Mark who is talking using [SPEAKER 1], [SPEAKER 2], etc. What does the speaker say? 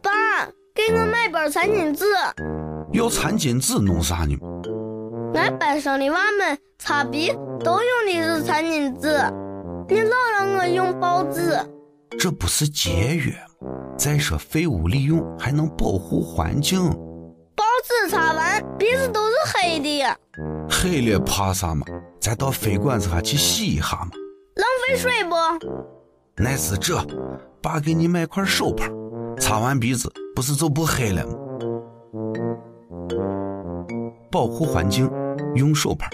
[SPEAKER 1] 爸，给我买包餐巾纸。
[SPEAKER 2] 要餐巾纸弄啥呢？
[SPEAKER 1] 俺班上的娃们擦鼻都用的是餐巾纸，你老让我用报纸，
[SPEAKER 2] 这不是节约？再说废物利用还能保护环境。
[SPEAKER 1] 报纸擦完鼻子都是黑的，
[SPEAKER 2] 黑了怕啥嘛？咱到水管子下去洗一下嘛，
[SPEAKER 1] 浪费水不？
[SPEAKER 2] 那是这爸给你买块手帕擦完鼻子不是就不黑了吗？保护环境用手帕